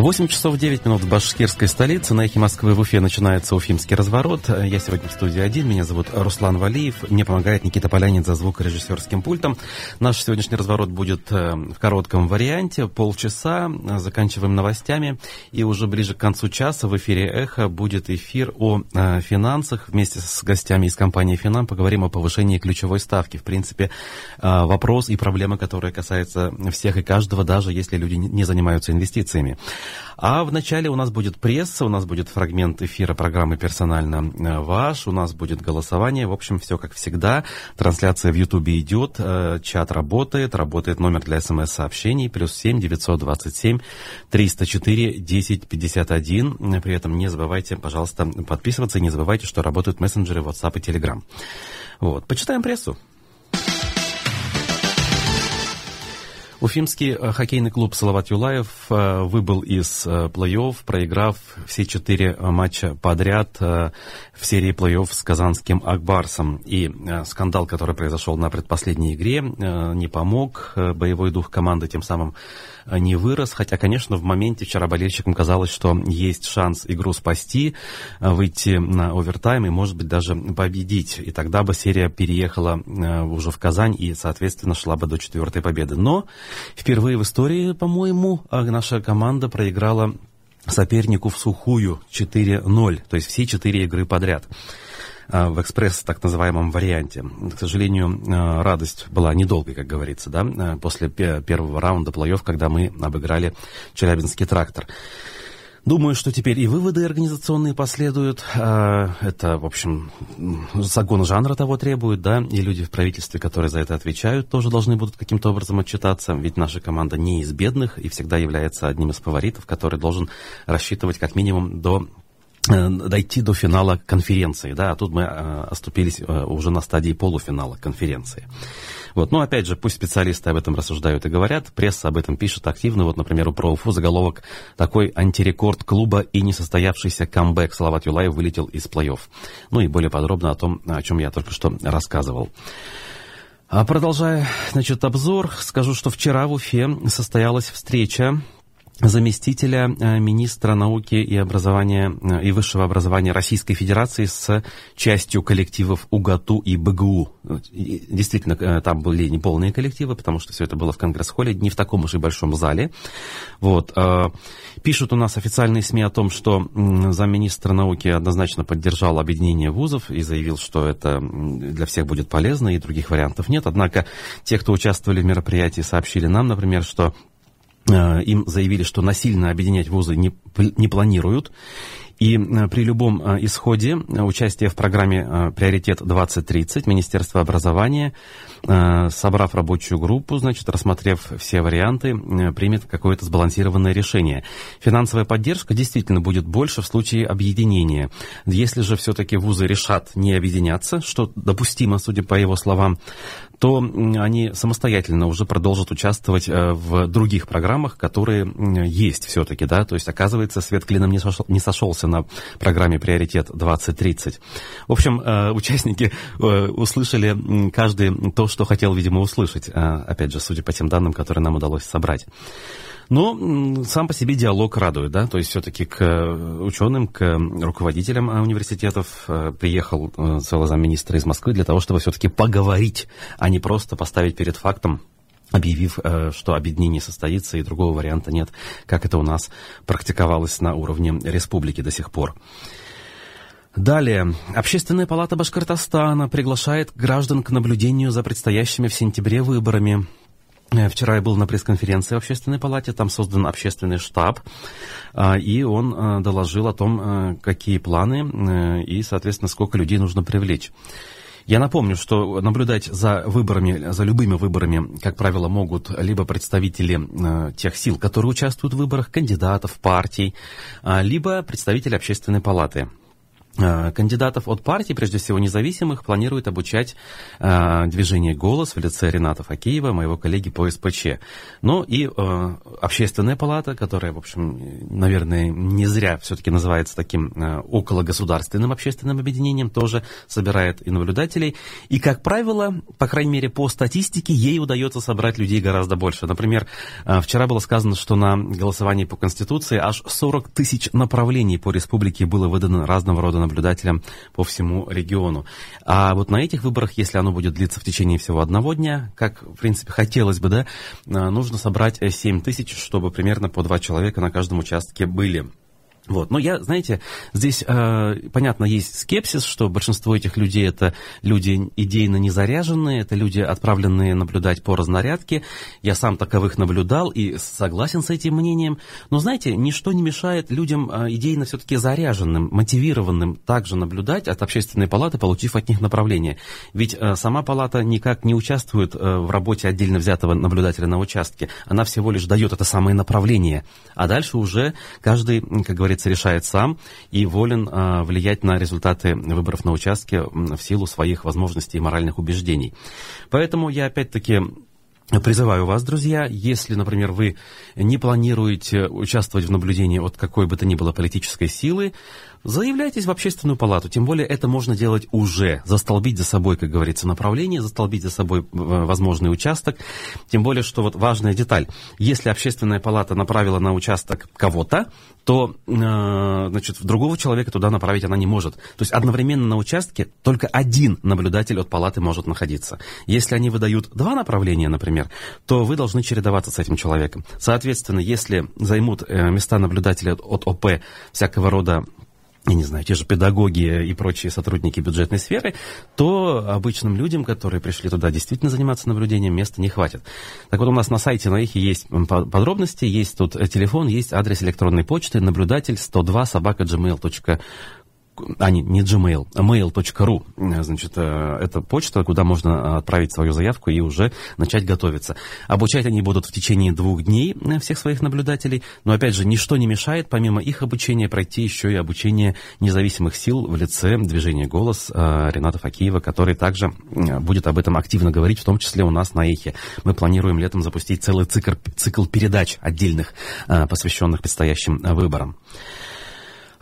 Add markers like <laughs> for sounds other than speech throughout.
8 часов 9 минут в башкирской столице. На эхе Москвы в Уфе начинается уфимский разворот. Я сегодня в студии один. Меня зовут Руслан Валиев. Мне помогает Никита Полянин за звукорежиссерским пультом. Наш сегодняшний разворот будет э, в коротком варианте. Полчаса. Заканчиваем новостями. И уже ближе к концу часа в эфире «Эхо» будет эфир о э, финансах. Вместе с гостями из компании «Финам» поговорим о повышении ключевой ставки. В принципе, э, вопрос и проблема, которая касается всех и каждого, даже если люди не занимаются инвестициями. А вначале у нас будет пресса, у нас будет фрагмент эфира программы «Персонально э, ваш», у нас будет голосование. В общем, все как всегда. Трансляция в Ютубе идет, э, чат работает, работает номер для смс-сообщений, плюс семь девятьсот двадцать семь триста четыре десять пятьдесят один. При этом не забывайте, пожалуйста, подписываться не забывайте, что работают мессенджеры WhatsApp и Telegram. Вот. Почитаем прессу. Уфимский э, хоккейный клуб «Салават Юлаев» э, выбыл из э, плей-офф, проиграв все четыре матча подряд в серии плей-офф с казанским «Акбарсом». И скандал, который произошел на предпоследней игре, не помог. Боевой дух команды тем самым не вырос. Хотя, конечно, в моменте вчера болельщикам казалось, что есть шанс игру спасти, выйти на овертайм и, может быть, даже победить. И тогда бы серия переехала уже в Казань и, соответственно, шла бы до четвертой победы. Но Впервые в истории, по-моему, а, наша команда проиграла сопернику в сухую 4-0, то есть все четыре игры подряд а, в экспресс так называемом варианте. К сожалению, а, радость была недолгой, как говорится, да, после первого раунда плей-офф, когда мы обыграли Челябинский трактор. Думаю, что теперь и выводы организационные последуют. А, это, в общем, закон жанра того требует, да, и люди в правительстве, которые за это отвечают, тоже должны будут каким-то образом отчитаться, ведь наша команда не из бедных и всегда является одним из фаворитов, который должен рассчитывать как минимум до дойти до финала конференции, да, а тут мы э, оступились э, уже на стадии полуфинала конференции. Вот. Но опять же, пусть специалисты об этом рассуждают и говорят, пресса об этом пишет активно. Вот, например, у ПроУФУ заголовок такой антирекорд клуба и несостоявшийся камбэк. Салават Юлаев вылетел из плей-офф. Ну и более подробно о том, о чем я только что рассказывал. А продолжая, значит, обзор, скажу, что вчера в Уфе состоялась встреча заместителя э, министра науки и образования э, и высшего образования Российской Федерации с частью коллективов УГАТУ и БГУ. Действительно, э, там были неполные коллективы, потому что все это было в Конгресс-холле, не в таком уж и большом зале. Вот. Пишут у нас официальные СМИ о том, что замминистра науки однозначно поддержал объединение вузов и заявил, что это для всех будет полезно, и других вариантов нет. Однако те, кто участвовали в мероприятии, сообщили нам, например, что им заявили, что насильно объединять вузы не, не планируют. И э, при любом э, исходе участия в программе «Приоритет 2030» Министерство образования, собрав рабочую группу, значит, рассмотрев все варианты, примет какое-то сбалансированное решение. Финансовая поддержка действительно будет больше в случае объединения. Если же все-таки вузы решат не объединяться, что допустимо, судя по его словам, то они самостоятельно уже продолжат участвовать э, в других программах, которые есть все-таки, да, то есть, оказывается, свет клином не, сошел, не сошелся на программе «Приоритет 2030». В общем, э, участники э, услышали каждый то, что хотел, видимо, услышать, опять же, судя по тем данным, которые нам удалось собрать. Но сам по себе диалог радует, да, то есть все-таки к э, ученым, к руководителям э, университетов э, приехал целый замминистра из Москвы для того, чтобы все-таки поговорить, а не просто поставить перед фактом объявив, что объединение состоится и другого варианта нет, как это у нас практиковалось на уровне республики до сих пор. Далее. Общественная палата Башкортостана приглашает граждан к наблюдению за предстоящими в сентябре выборами. Э, вчера я был на пресс-конференции в Общественной палате, там создан общественный штаб, а, и он э, доложил о том, э, какие планы и, соответственно, сколько людей нужно привлечь. Я напомню, что наблюдать за выборами, за любыми выборами, как правило, могут либо представители тех сил, которые участвуют в выборах, кандидатов, партий, а, либо представители общественной палаты. Э, кандидатов от партии, прежде всего независимых, планирует обучать э, движение «Голос» в лице Рената Факеева, моего коллеги по СПЧ. Но и э, общественная палата, которая, в общем, наверное, не зря все-таки называется таким э, окологосударственным общественным объединением, тоже собирает и наблюдателей. И, как правило, по крайней мере, по статистике, ей удается собрать людей гораздо больше. Например, э, вчера было сказано, что на голосовании по Конституции аж 40 тысяч направлений по республике было выдано разного рода наблюдателям по всему региону. А вот на этих выборах, если оно будет длиться в течение всего одного дня, как, в принципе, хотелось бы, да, э, нужно собрать 7 тысяч, чтобы примерно по два человека на каждом участке были. Вот. Но я, знаете, здесь, э, понятно, есть скепсис, что большинство этих людей это люди идейно не заряженные, это люди, отправленные наблюдать по разнарядке. Я сам таковых наблюдал и согласен с этим мнением. Но, знаете, ничто не мешает людям э, идейно все-таки заряженным, мотивированным также наблюдать от общественной палаты, получив от них направление. Ведь э, сама палата никак не участвует э, в работе отдельно взятого наблюдателя на участке. Она всего лишь дает это самое направление. А дальше уже каждый, как говорится, говорится, решает сам и волен а, влиять на результаты выборов на участке в силу своих возможностей и моральных убеждений. Поэтому я опять-таки Призываю вас, друзья, если, например, вы не планируете участвовать в наблюдении от какой бы то ни было политической силы, Заявляйтесь в общественную палату, тем более это можно делать уже, застолбить за собой, как говорится, направление, застолбить за собой э, возможный участок, тем более, что вот важная деталь, если общественная палата направила на участок кого-то, то, э, значит, другого человека туда направить она не может. То есть одновременно на участке только один наблюдатель от палаты может находиться. Если они выдают два направления, например, то вы должны чередоваться с этим человеком. Соответственно, если займут э, места наблюдателя от ОП всякого рода я не знаю, те же педагоги и прочие сотрудники бюджетной сферы, то обычным людям, которые пришли туда действительно заниматься наблюдением, места не хватит. Так вот, у нас на сайте на их есть подробности, есть тут телефон, есть адрес электронной почты, наблюдатель 102 собака gmail.com а не, не Gmail, а mail.ru, значит, э, это почта, куда можно отправить свою заявку и уже начать готовиться. Обучать они будут в течение двух дней э, всех своих наблюдателей, но, опять же, ничто не мешает, помимо их обучения, пройти еще и обучение независимых сил в лице движения «Голос» э, Рената Факиева, который также будет об этом активно говорить, в том числе у нас на «Эхе». Мы планируем летом запустить целый цикл, цикл передач отдельных, посвященных предстоящим выборам.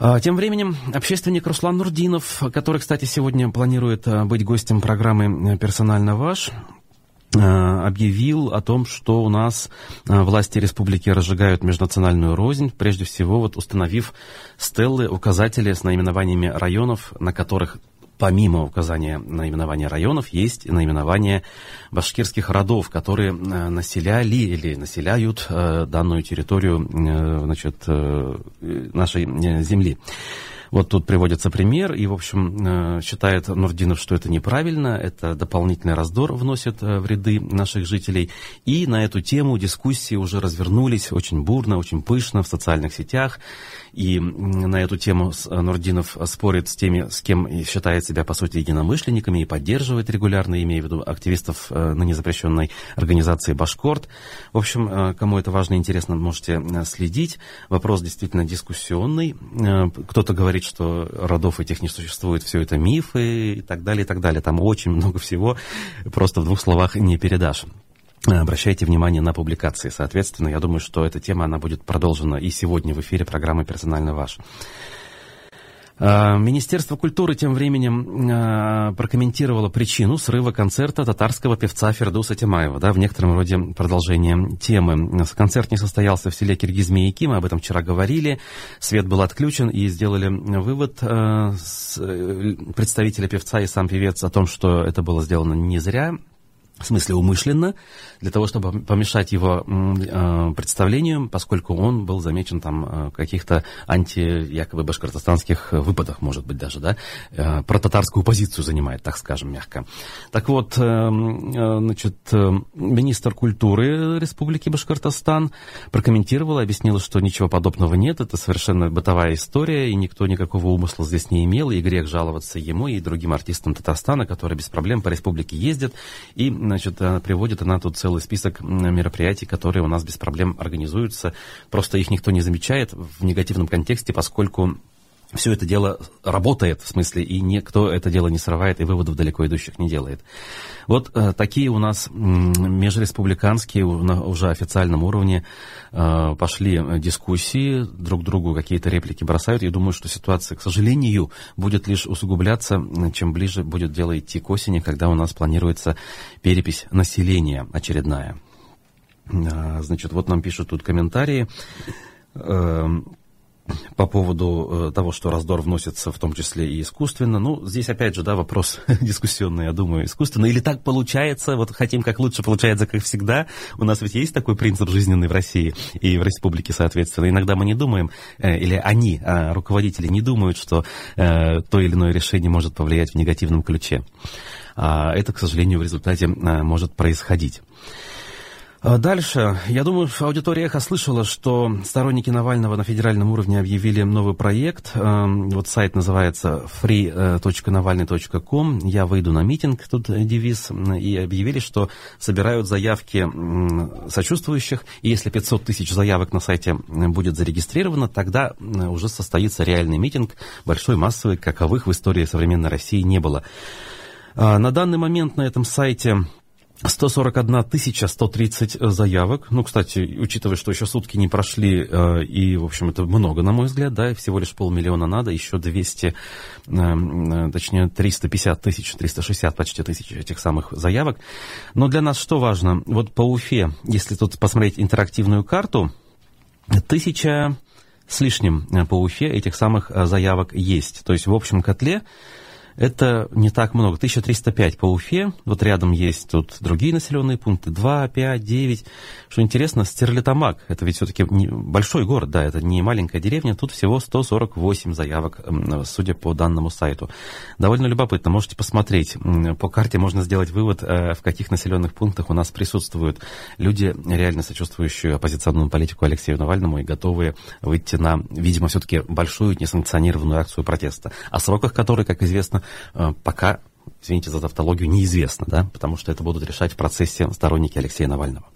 А, тем временем общественник Руслан Нурдинов, который, кстати, сегодня планирует а, быть гостем программы «Персонально ваш», а, объявил о том, что у нас власти республики разжигают межнациональную рознь, прежде всего вот установив стеллы, указатели с наименованиями районов, на которых помимо указания наименования районов, есть наименование башкирских родов, которые э, населяли или населяют э, данную территорию э, значит, нашей земли. Вот тут приводится пример, и, в общем, считает Нурдинов, что это неправильно, это дополнительный раздор вносит в ряды наших жителей. И на эту тему дискуссии уже развернулись очень бурно, очень пышно в социальных сетях. И на эту тему э, Нурдинов спорит с теми, с кем считает себя, по сути, единомышленниками и поддерживает регулярно, имея в виду активистов э, на незапрещенной организации «Башкорт». В общем, э, кому это важно и интересно, можете следить. Вопрос действительно дискуссионный. Кто-то говорит, что родов этих не существует, все это мифы и так далее, и так далее. Там очень много всего, просто в двух словах не передашь. Обращайте внимание на публикации. Соответственно, я думаю, что эта тема она будет продолжена и сегодня в эфире программы «Персонально ваш». А, Министерство культуры тем временем а, прокомментировало причину срыва концерта татарского певца Фердуса Тимаева, да, в некотором роде продолжение темы. Концерт не состоялся в селе Киргиз-Маяки, мы об этом вчера говорили, свет был отключен и сделали вывод э, представителя певца и сам певец о том, что это было сделано не зря, в смысле умышленно, для того, чтобы помешать его э, представлению, поскольку он был замечен там э, в каких-то анти-якобы башкортостанских выпадах, может быть, даже, да, э, про татарскую позицию занимает, так скажем, мягко. Так вот, э, э, значит, э, министр культуры Республики Башкортостан прокомментировал, объяснил, что ничего подобного нет, это совершенно бытовая история, и никто никакого умысла здесь не имел, и грех жаловаться ему и другим артистам Татарстана, которые без проблем по республике ездят, и, значит, приводит она тут целый список мероприятий, которые у нас без проблем организуются. Просто их никто не замечает в негативном контексте, поскольку все это дело работает, в смысле, и никто это дело не срывает и выводов далеко идущих не делает. Вот э, такие у нас межреспубликанские на уже официальном уровне э, пошли дискуссии, друг другу какие-то реплики бросают. Я думаю, что ситуация, к сожалению, будет лишь усугубляться, чем ближе будет дело идти к осени, когда у нас планируется перепись населения очередная. Э, значит, вот нам пишут тут комментарии. Э, по поводу э, того, что раздор вносится в том числе и искусственно. Ну, здесь опять же, да, вопрос <laughs> дискуссионный, я думаю, искусственно. Или так получается, вот хотим как лучше, получается как всегда. У нас ведь есть такой принцип жизненный в России и в республике, соответственно. Иногда мы не думаем, э, или они, а руководители, не думают, что э, то или иное решение может повлиять в негативном ключе. А это, к сожалению, в результате может происходить. А дальше. Я думаю, аудитория «Эхо» слышала, что сторонники Навального на федеральном уровне объявили новый проект. Эм, вот сайт называется free.navalny.com. Я выйду на митинг, тут девиз. И объявили, что собирают заявки сочувствующих. И если 500 тысяч заявок на сайте будет зарегистрировано, тогда уже состоится реальный митинг, большой, массовый, каковых в истории современной России не было. А на данный момент на этом сайте 141 тысяча 130 заявок. Ну, кстати, учитывая, что еще сутки не прошли, э, и, в общем, это много, на мой взгляд, да, всего лишь полмиллиона надо, еще 200, э, э, точнее, 350 тысяч, 360 почти тысяч этих самых заявок. Но для нас что важно? Вот по Уфе, если тут посмотреть интерактивную карту, тысяча с лишним по Уфе этих самых заявок есть. То есть в общем котле это не так много. 1305 по Уфе. Вот рядом есть тут другие населенные пункты. 2, 5, 9. Что интересно, Стерлитамак. Это ведь все-таки большой город, да, это не маленькая деревня. Тут всего 148 заявок, судя по данному сайту. Довольно любопытно. Можете посмотреть. По карте можно сделать вывод, э, в каких населенных пунктах у нас присутствуют люди, реально сочувствующие оппозиционному политику Алексею Навальному и готовые выйти на, видимо, все-таки большую несанкционированную акцию протеста. О сроках которой, как известно, пока, извините за тавтологию, неизвестно, да, потому что это будут решать в процессе сторонники Алексея Навального.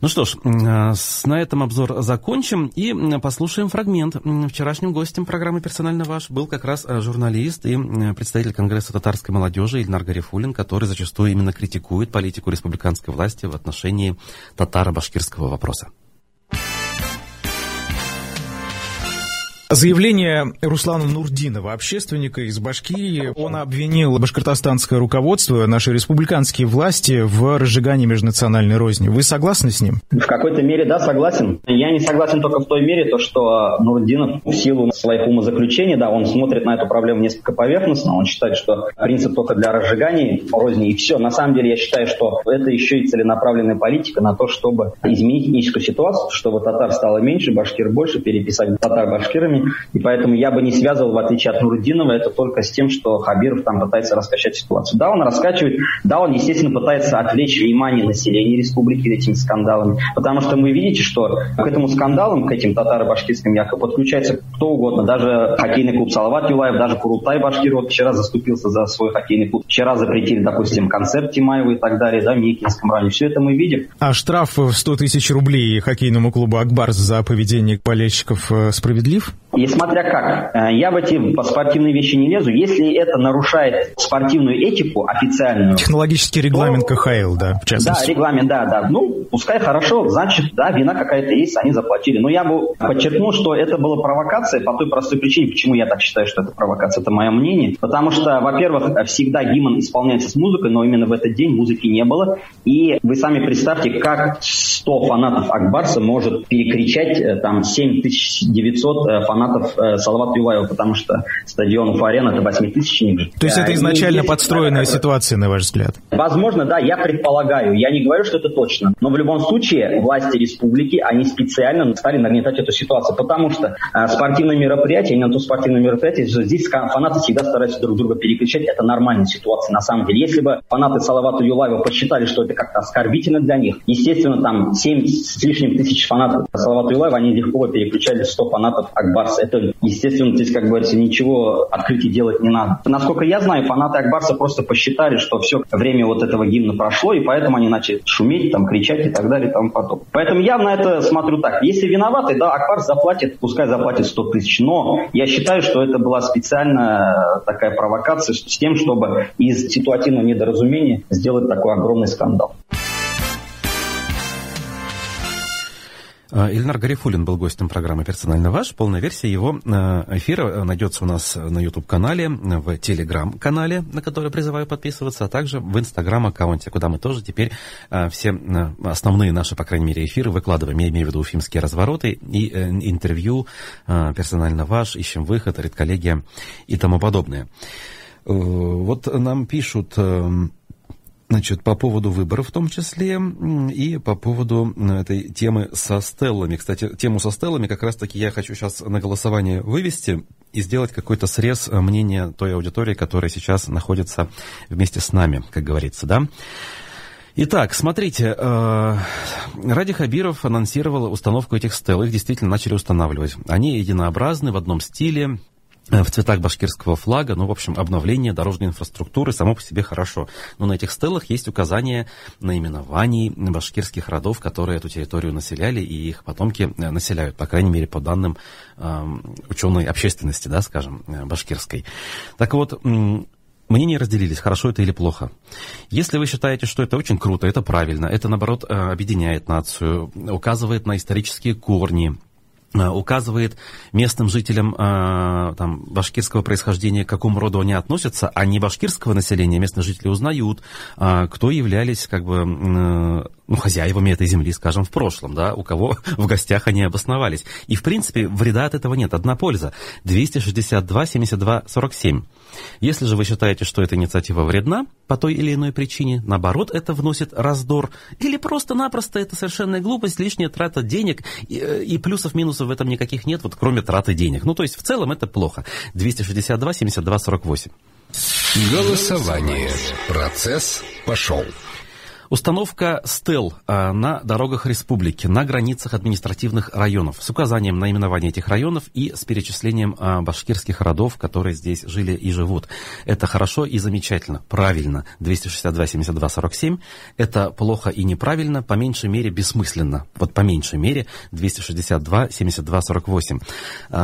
Ну что ж, э, на этом обзор закончим и послушаем фрагмент. Вчерашним гостем программы «Персонально ваш» был как раз э, журналист и представитель Конгресса татарской молодежи Ильнар Гарифулин, который зачастую именно критикует политику республиканской власти в отношении татаро-башкирского вопроса. Заявление Руслана Нурдинова, общественника из Башкирии, он обвинил башкортостанское руководство, наши республиканские власти в разжигании межнациональной розни. Вы согласны с ним? В какой-то мере, да, согласен. Я не согласен только в той мере, то, что Нурдинов в силу своих умозаключений, да, он смотрит на эту проблему несколько поверхностно, он считает, что принцип только для разжигания розни и все. На самом деле я считаю, что это еще и целенаправленная политика на то, чтобы изменить этническую ситуацию, чтобы татар стало меньше, башкир больше, переписать татар башкирами, и поэтому я бы не связывал, в отличие от Нурудинова, это только с тем, что Хабиров там пытается раскачать ситуацию. Да, он раскачивает, да, он, естественно, пытается отвлечь внимание населения республики этими скандалами, потому что вы видите, что к этому скандалам, к этим татаро-башкирским якобы подключается кто угодно, даже хоккейный клуб Салават Юлаев, даже Курултай Башкир вот вчера заступился за свой хоккейный клуб. Вчера запретили, допустим, концерт Тимаева и так далее, да, в Микинском районе. Все это мы видим. А штраф в 100 тысяч рублей хоккейному клубу «Акбарс» за поведение болельщиков э, справедлив? И смотря как. Э, я в эти спортивные вещи не лезу. Если это нарушает спортивную этику официальную... Технологический регламент то, КХЛ, да, в частности. Да, регламент, да, да. Ну, пускай хорошо, значит, да, вина какая-то есть, они заплатили. Но я бы подчеркнул, что это была провокация по той простой причине, почему я так считаю, что это провокация, это мое мнение. Потому что, во-первых, всегда гимн исполняется с музыкой, но именно в этот день музыки не было. И вы сами представьте, как 100 фанатов Акбарса может перекричать э, там 7900 э, фанатов э, Салават Юлаева, потому что стадион Уфа-Арена это 8000 То есть это изначально подстроенная ситуация, на ваш взгляд? Возможно, да, я предполагаю. Я не говорю, что это точно. Но в любом случае власти республики, они специально стали нагнетать эту ситуацию, потому что э, спортивное мероприятие, именно то спортивное мероприятие, здесь фанаты всегда стараются друг друга перекричать. Это нормальная ситуация на самом деле. Если бы фанаты Салавата Юлаева посчитали, что это как-то оскорбительно для них, естественно, там 7 с лишним тысяч фанатов Салавата Юлаева, они легко переключали 100 фанатов Акбар Акбарс. Это, естественно, здесь, как говорится, ничего открытий делать не надо. Насколько я знаю, фанаты Акбарса просто посчитали, что все время вот этого гимна прошло, и поэтому они начали шуметь, там, кричать и так далее тому подобное. Поэтому я на это смотрю так. Если виноваты, да, Акбарс заплатит, пускай заплатит 100 тысяч, но я считаю, что это была специально такая провокация с тем, чтобы из ситуативного недоразумения сделать такой огромный скандал. Ильнар Гарифулин был гостем программы «Персонально ваш». Полная версия его э, эфира найдется у нас на YouTube-канале, в Telegram-канале, на который призываю подписываться, а также в Instagram-аккаунте, куда мы тоже теперь э, все э, основные наши, по крайней мере, эфиры выкладываем. Я имею в виду уфимские развороты и интервью «Персонально ваш», «Ищем выход», «Редколлегия» и тому подобное. Вот нам пишут Значит, по поводу выборов в том числе и по поводу этой темы со стеллами. Кстати, тему со стеллами как раз-таки я хочу сейчас на голосование вывести и сделать какой-то срез мнения той аудитории, которая сейчас находится вместе с нами, как говорится, да. Итак, смотрите, э, Ради Хабиров анонсировал установку этих стел. Их действительно начали устанавливать. Они единообразны в одном стиле, Э, в цветах башкирского флага, ну, в общем, обновление дорожной инфраструктуры само по себе хорошо. Но на этих стелах есть указания наименований башкирских родов, которые эту территорию населяли, и их потомки э, населяют, по крайней мере, по данным э, ученой общественности, да, скажем, э, башкирской. Так вот, Мнения разделились, хорошо это или плохо. Если вы считаете, что это очень круто, это правильно, это, наоборот, объединяет нацию, указывает на исторические корни, Э, указывает местным жителям э, там, башкирского происхождения, к какому роду они относятся, а не башкирского населения. Местные жители узнают, э, кто являлись как бы, э, ну, хозяевами этой земли, скажем, в прошлом, да, у кого <laughs> в гостях они обосновались. И, в принципе, вреда от этого нет. Одна польза. 262, 72, 47. Если же вы считаете, что эта инициатива вредна по той или иной причине, наоборот, это вносит раздор, или просто-напросто это совершенная глупость, лишняя трата денег, и, э, и плюсов-минусов в этом никаких нет, вот кроме траты денег. Ну, то есть в целом это плохо. 262, 72, 48. Голосование. Процесс пошел. Установка стел а, на дорогах республики, на границах административных районов, с указанием наименования этих районов и с перечислением а, башкирских родов, которые здесь жили и живут. Это хорошо и замечательно, правильно. 262, 72, 47. Это плохо и неправильно, по меньшей мере бессмысленно. Вот по меньшей мере 262, 72, 48.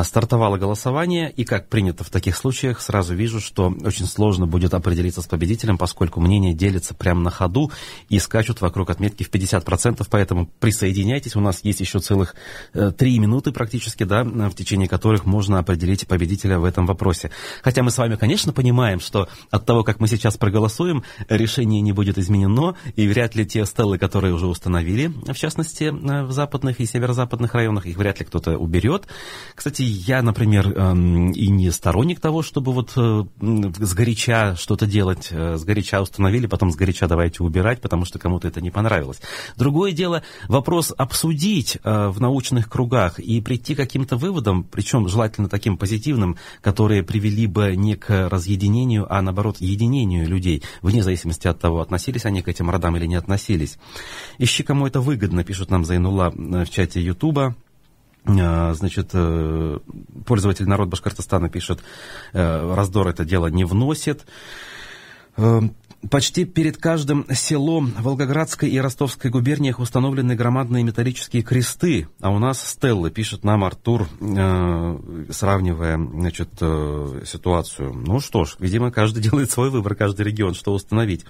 Стартовало голосование, и как принято в таких случаях, сразу вижу, что очень сложно будет определиться с победителем, поскольку мнение делится прямо на ходу, и и скачут вокруг отметки в 50%, поэтому присоединяйтесь. У нас есть еще целых э, три минуты практически, да, в течение которых можно определить победителя в этом вопросе. Хотя мы с вами, конечно, понимаем, что от того, как мы сейчас проголосуем, решение не будет изменено, и вряд ли те стелы, которые уже установили, в частности, э, в западных и северо-западных районах, их вряд ли кто-то уберет. Кстати, я, например, эм, и не сторонник того, чтобы вот э, сгоряча что-то делать, сгоряча установили, потом сгоряча давайте убирать, потому что кому-то это не понравилось. Другое дело, вопрос обсудить э, в научных кругах и прийти к каким-то выводам, причем желательно таким позитивным, которые привели бы не к разъединению, а наоборот единению людей, вне зависимости от того, относились они к этим родам или не относились. Ищи, кому это выгодно, пишут нам Зайнула э, в чате Ютуба. Э, значит, э, пользователь народ Башкортостана пишет, раздор это дело не вносит. Почти перед каждым селом Волгоградской и Ростовской губерниях установлены громадные металлические кресты, а у нас стеллы, пишет нам Артур, э, сравнивая значит, э, ситуацию. Ну что ж, видимо, каждый <laughs> делает свой выбор, каждый регион, что установить.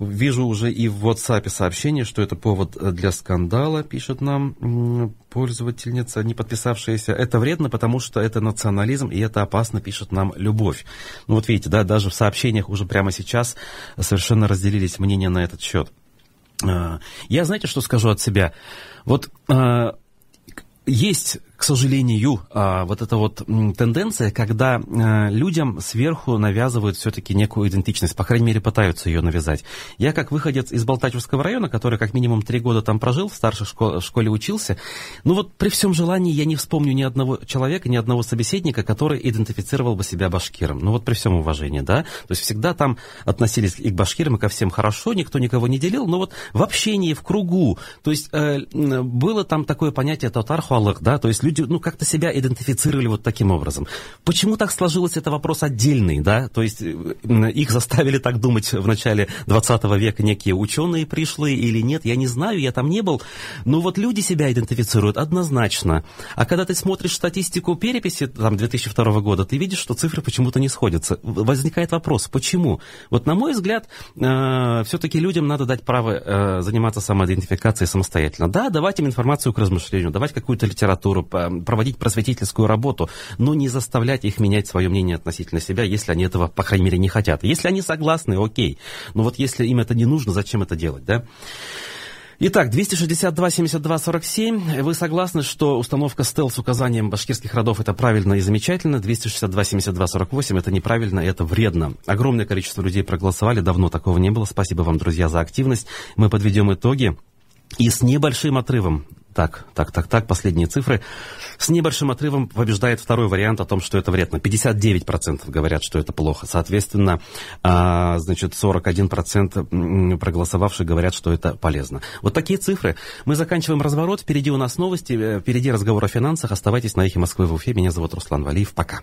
Вижу уже и в WhatsApp сообщение, что это повод для скандала, пишет нам пользовательница, не подписавшаяся. Это вредно, потому что это национализм, и это опасно, пишет нам любовь. Ну вот видите, да, даже в сообщениях уже прямо сейчас совершенно разделились мнения на этот счет. А, я, знаете, что скажу от себя? Вот а, есть к сожалению, а, вот эта вот тенденция, когда а, людям сверху навязывают все-таки некую идентичность, по крайней мере, пытаются ее навязать. Я, как выходец из Балтачевского района, который как минимум три года там прожил, в старшей школе, учился, ну вот при всем желании я не вспомню ни одного человека, ни одного собеседника, который идентифицировал бы себя башкиром. Ну вот при всем уважении, да? То есть всегда там относились и к башкирам, и ко всем хорошо, никто никого не делил, но вот в общении, в кругу, то есть э, было там такое понятие татар да, то есть люди, ну, как-то себя идентифицировали вот таким образом. Почему так сложилось, это вопрос отдельный, да, то есть э, их заставили так думать в начале 20 века некие ученые пришлые или нет, я не знаю, я там не был, но вот люди себя идентифицируют однозначно. А когда ты смотришь статистику переписи там 2002 года, ты видишь, что цифры почему-то не сходятся. Возникает вопрос, почему? Вот на мой взгляд, э, все-таки людям надо дать право э, заниматься самоидентификацией самостоятельно. Да, давать им информацию к размышлению, давать какую-то литературу, проводить просветительскую работу, но не заставлять их менять свое мнение относительно себя, если они этого, по крайней мере, не хотят. Если они согласны, окей. Но вот если им это не нужно, зачем это делать, да? Итак, 262 72 47. Вы согласны, что установка стел с указанием башкирских родов это правильно и замечательно? 262 72 48 это неправильно, это вредно. Огромное количество людей проголосовали, давно такого не было. Спасибо вам, друзья, за активность. Мы подведем итоги. И с небольшим отрывом так, так, так, так, последние цифры. С небольшим отрывом побеждает второй вариант о том, что это вредно. 59% говорят, что это плохо. Соответственно, а, значит, 41% проголосовавших говорят, что это полезно. Вот такие цифры. Мы заканчиваем разворот. Впереди у нас новости, э, впереди разговор о финансах. Оставайтесь на эхе Москвы в Уфе. Меня зовут Руслан Валиев. Пока.